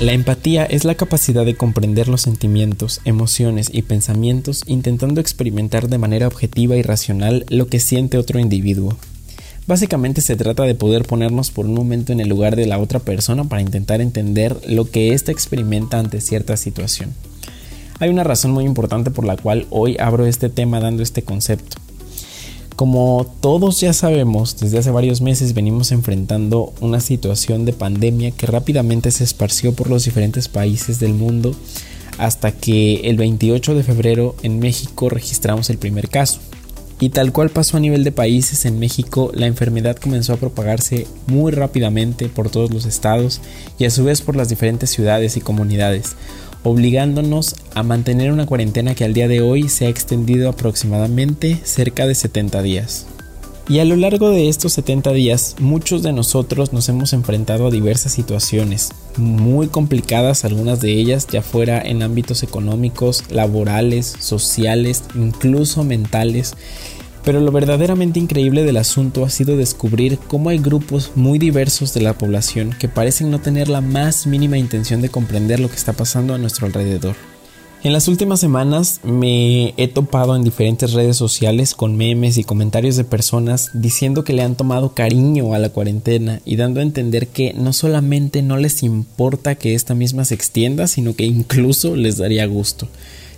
La empatía es la capacidad de comprender los sentimientos, emociones y pensamientos intentando experimentar de manera objetiva y racional lo que siente otro individuo. Básicamente se trata de poder ponernos por un momento en el lugar de la otra persona para intentar entender lo que ésta experimenta ante cierta situación. Hay una razón muy importante por la cual hoy abro este tema dando este concepto. Como todos ya sabemos, desde hace varios meses venimos enfrentando una situación de pandemia que rápidamente se esparció por los diferentes países del mundo hasta que el 28 de febrero en México registramos el primer caso. Y tal cual pasó a nivel de países, en México la enfermedad comenzó a propagarse muy rápidamente por todos los estados y a su vez por las diferentes ciudades y comunidades, obligándonos a mantener una cuarentena que al día de hoy se ha extendido aproximadamente cerca de 70 días. Y a lo largo de estos 70 días, muchos de nosotros nos hemos enfrentado a diversas situaciones, muy complicadas algunas de ellas, ya fuera en ámbitos económicos, laborales, sociales, incluso mentales, pero lo verdaderamente increíble del asunto ha sido descubrir cómo hay grupos muy diversos de la población que parecen no tener la más mínima intención de comprender lo que está pasando a nuestro alrededor. En las últimas semanas me he topado en diferentes redes sociales con memes y comentarios de personas diciendo que le han tomado cariño a la cuarentena y dando a entender que no solamente no les importa que esta misma se extienda, sino que incluso les daría gusto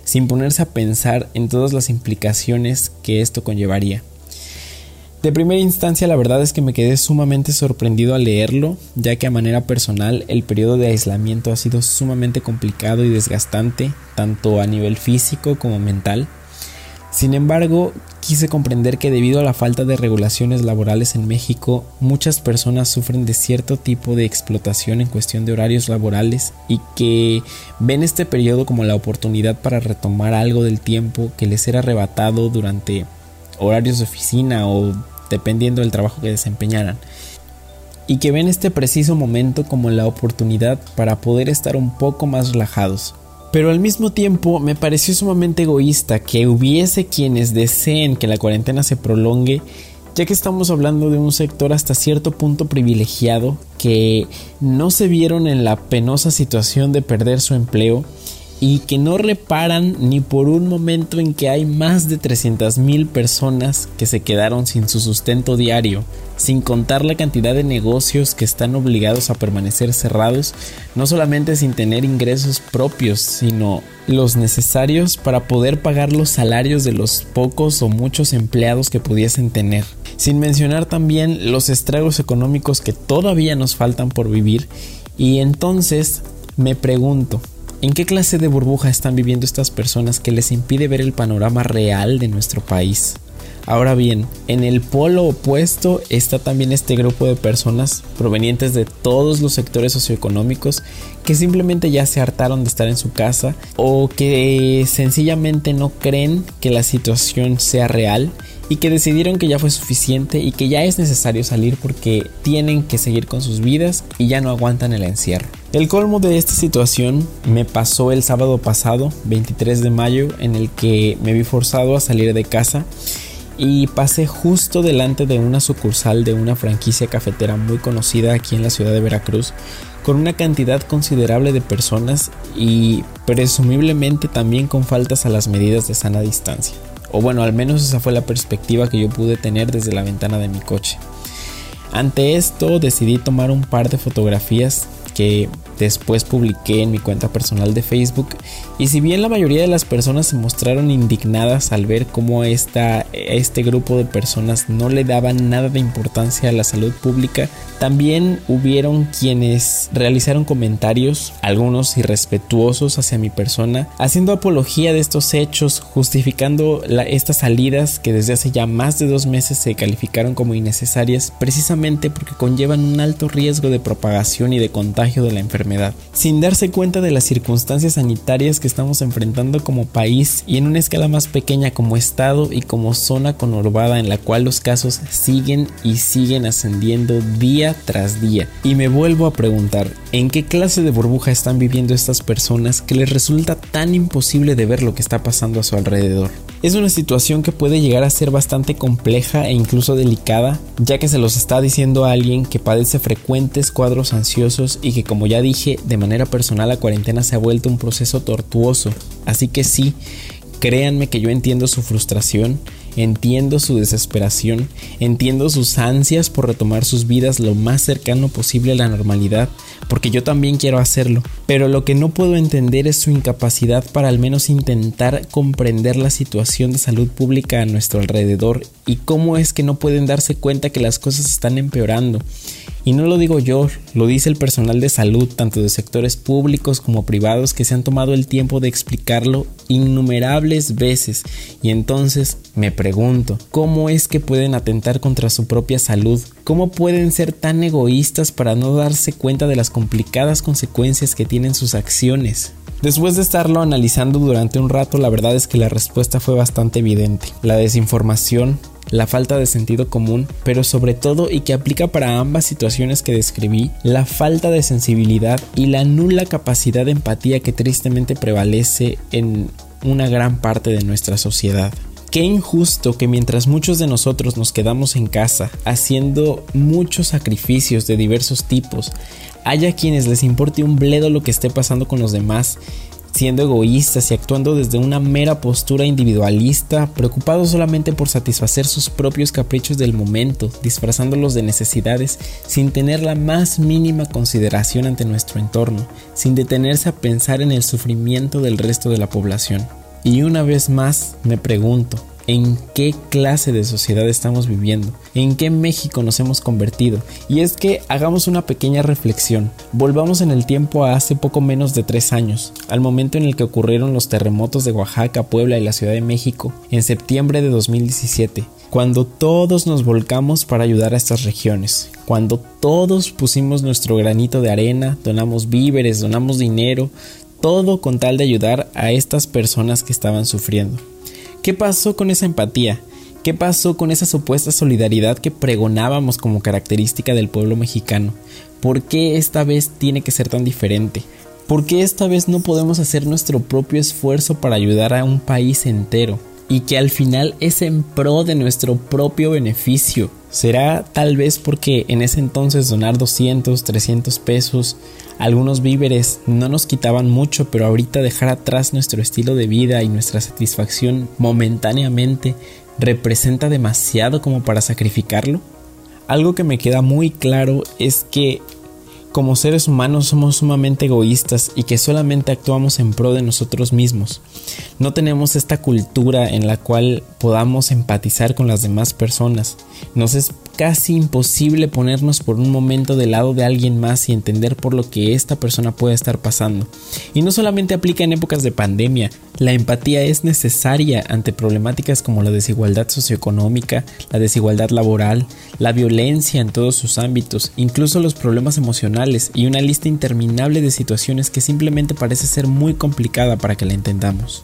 sin ponerse a pensar en todas las implicaciones que esto conllevaría. De primera instancia la verdad es que me quedé sumamente sorprendido al leerlo, ya que a manera personal el periodo de aislamiento ha sido sumamente complicado y desgastante, tanto a nivel físico como mental. Sin embargo, quise comprender que debido a la falta de regulaciones laborales en México, muchas personas sufren de cierto tipo de explotación en cuestión de horarios laborales y que ven este periodo como la oportunidad para retomar algo del tiempo que les era arrebatado durante horarios de oficina o dependiendo del trabajo que desempeñaran. Y que ven este preciso momento como la oportunidad para poder estar un poco más relajados, pero al mismo tiempo me pareció sumamente egoísta que hubiese quienes deseen que la cuarentena se prolongue, ya que estamos hablando de un sector hasta cierto punto privilegiado que no se vieron en la penosa situación de perder su empleo y que no reparan ni por un momento en que hay más de 300.000 personas que se quedaron sin su sustento diario, sin contar la cantidad de negocios que están obligados a permanecer cerrados, no solamente sin tener ingresos propios, sino los necesarios para poder pagar los salarios de los pocos o muchos empleados que pudiesen tener. Sin mencionar también los estragos económicos que todavía nos faltan por vivir y entonces me pregunto, ¿En qué clase de burbuja están viviendo estas personas que les impide ver el panorama real de nuestro país? Ahora bien, en el polo opuesto está también este grupo de personas provenientes de todos los sectores socioeconómicos que simplemente ya se hartaron de estar en su casa o que sencillamente no creen que la situación sea real y que decidieron que ya fue suficiente y que ya es necesario salir porque tienen que seguir con sus vidas y ya no aguantan el encierro. El colmo de esta situación me pasó el sábado pasado, 23 de mayo, en el que me vi forzado a salir de casa y pasé justo delante de una sucursal de una franquicia cafetera muy conocida aquí en la ciudad de Veracruz con una cantidad considerable de personas y presumiblemente también con faltas a las medidas de sana distancia. O bueno, al menos esa fue la perspectiva que yo pude tener desde la ventana de mi coche. Ante esto decidí tomar un par de fotografías que después publiqué en mi cuenta personal de Facebook y si bien la mayoría de las personas se mostraron indignadas al ver cómo esta, este grupo de personas no le daban nada de importancia a la salud pública, también hubieron quienes realizaron comentarios, algunos irrespetuosos hacia mi persona, haciendo apología de estos hechos, justificando estas salidas que desde hace ya más de dos meses se calificaron como innecesarias precisamente porque conllevan un alto riesgo de propagación y de contagio de la sin darse cuenta de las circunstancias sanitarias que estamos enfrentando como país y en una escala más pequeña como estado y como zona conurbada en la cual los casos siguen y siguen ascendiendo día tras día. Y me vuelvo a preguntar, ¿en qué clase de burbuja están viviendo estas personas que les resulta tan imposible de ver lo que está pasando a su alrededor? Es una situación que puede llegar a ser bastante compleja e incluso delicada, ya que se los está diciendo a alguien que padece frecuentes cuadros ansiosos y que como ya dije, de manera personal la cuarentena se ha vuelto un proceso tortuoso. Así que sí, créanme que yo entiendo su frustración Entiendo su desesperación, entiendo sus ansias por retomar sus vidas lo más cercano posible a la normalidad, porque yo también quiero hacerlo, pero lo que no puedo entender es su incapacidad para al menos intentar comprender la situación de salud pública a nuestro alrededor y cómo es que no pueden darse cuenta que las cosas están empeorando y no lo digo yo, lo dice el personal de salud, tanto de sectores públicos como privados, que se han tomado el tiempo de explicarlo innumerables veces. Y entonces me pregunto, ¿cómo es que pueden atentar contra su propia salud? ¿Cómo pueden ser tan egoístas para no darse cuenta de las complicadas consecuencias que tienen sus acciones? Después de estarlo analizando durante un rato, la verdad es que la respuesta fue bastante evidente. La desinformación, la falta de sentido común, pero sobre todo y que aplica para ambas situaciones que describí, la falta de sensibilidad y la nula capacidad de empatía que tristemente prevalece en una gran parte de nuestra sociedad. Qué injusto que mientras muchos de nosotros nos quedamos en casa haciendo muchos sacrificios de diversos tipos, haya quienes les importe un bledo lo que esté pasando con los demás siendo egoístas y actuando desde una mera postura individualista, preocupados solamente por satisfacer sus propios caprichos del momento, disfrazándolos de necesidades sin tener la más mínima consideración ante nuestro entorno, sin detenerse a pensar en el sufrimiento del resto de la población. Y una vez más me pregunto, en qué clase de sociedad estamos viviendo, en qué México nos hemos convertido. Y es que hagamos una pequeña reflexión, volvamos en el tiempo a hace poco menos de tres años, al momento en el que ocurrieron los terremotos de Oaxaca, Puebla y la Ciudad de México, en septiembre de 2017, cuando todos nos volcamos para ayudar a estas regiones, cuando todos pusimos nuestro granito de arena, donamos víveres, donamos dinero, todo con tal de ayudar a estas personas que estaban sufriendo. ¿Qué pasó con esa empatía? ¿Qué pasó con esa supuesta solidaridad que pregonábamos como característica del pueblo mexicano? ¿Por qué esta vez tiene que ser tan diferente? ¿Por qué esta vez no podemos hacer nuestro propio esfuerzo para ayudar a un país entero? Y que al final es en pro de nuestro propio beneficio. Será tal vez porque en ese entonces donar 200, 300 pesos, algunos víveres no nos quitaban mucho, pero ahorita dejar atrás nuestro estilo de vida y nuestra satisfacción momentáneamente representa demasiado como para sacrificarlo. Algo que me queda muy claro es que como seres humanos somos sumamente egoístas y que solamente actuamos en pro de nosotros mismos. No tenemos esta cultura en la cual podamos empatizar con las demás personas. Nos es casi imposible ponernos por un momento del lado de alguien más y entender por lo que esta persona puede estar pasando. Y no solamente aplica en épocas de pandemia, la empatía es necesaria ante problemáticas como la desigualdad socioeconómica, la desigualdad laboral, la violencia en todos sus ámbitos, incluso los problemas emocionales y una lista interminable de situaciones que simplemente parece ser muy complicada para que la entendamos.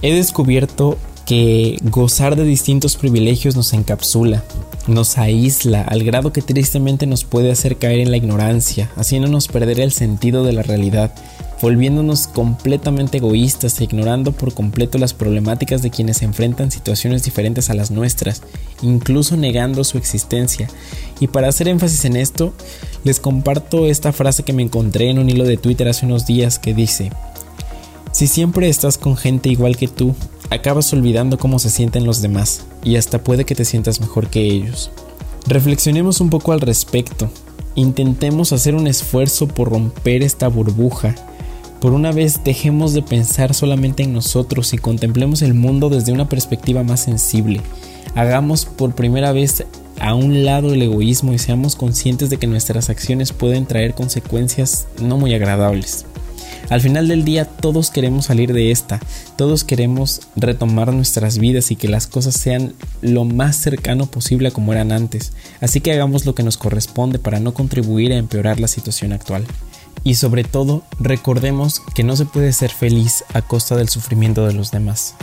He descubierto que gozar de distintos privilegios nos encapsula, nos aísla al grado que tristemente nos puede hacer caer en la ignorancia, haciéndonos perder el sentido de la realidad, volviéndonos completamente egoístas e ignorando por completo las problemáticas de quienes enfrentan situaciones diferentes a las nuestras, incluso negando su existencia. Y para hacer énfasis en esto, les comparto esta frase que me encontré en un hilo de Twitter hace unos días que dice, si siempre estás con gente igual que tú, acabas olvidando cómo se sienten los demás y hasta puede que te sientas mejor que ellos. Reflexionemos un poco al respecto. Intentemos hacer un esfuerzo por romper esta burbuja. Por una vez dejemos de pensar solamente en nosotros y contemplemos el mundo desde una perspectiva más sensible. Hagamos por primera vez a un lado el egoísmo y seamos conscientes de que nuestras acciones pueden traer consecuencias no muy agradables. Al final del día todos queremos salir de esta, todos queremos retomar nuestras vidas y que las cosas sean lo más cercano posible a como eran antes, así que hagamos lo que nos corresponde para no contribuir a empeorar la situación actual. Y sobre todo, recordemos que no se puede ser feliz a costa del sufrimiento de los demás.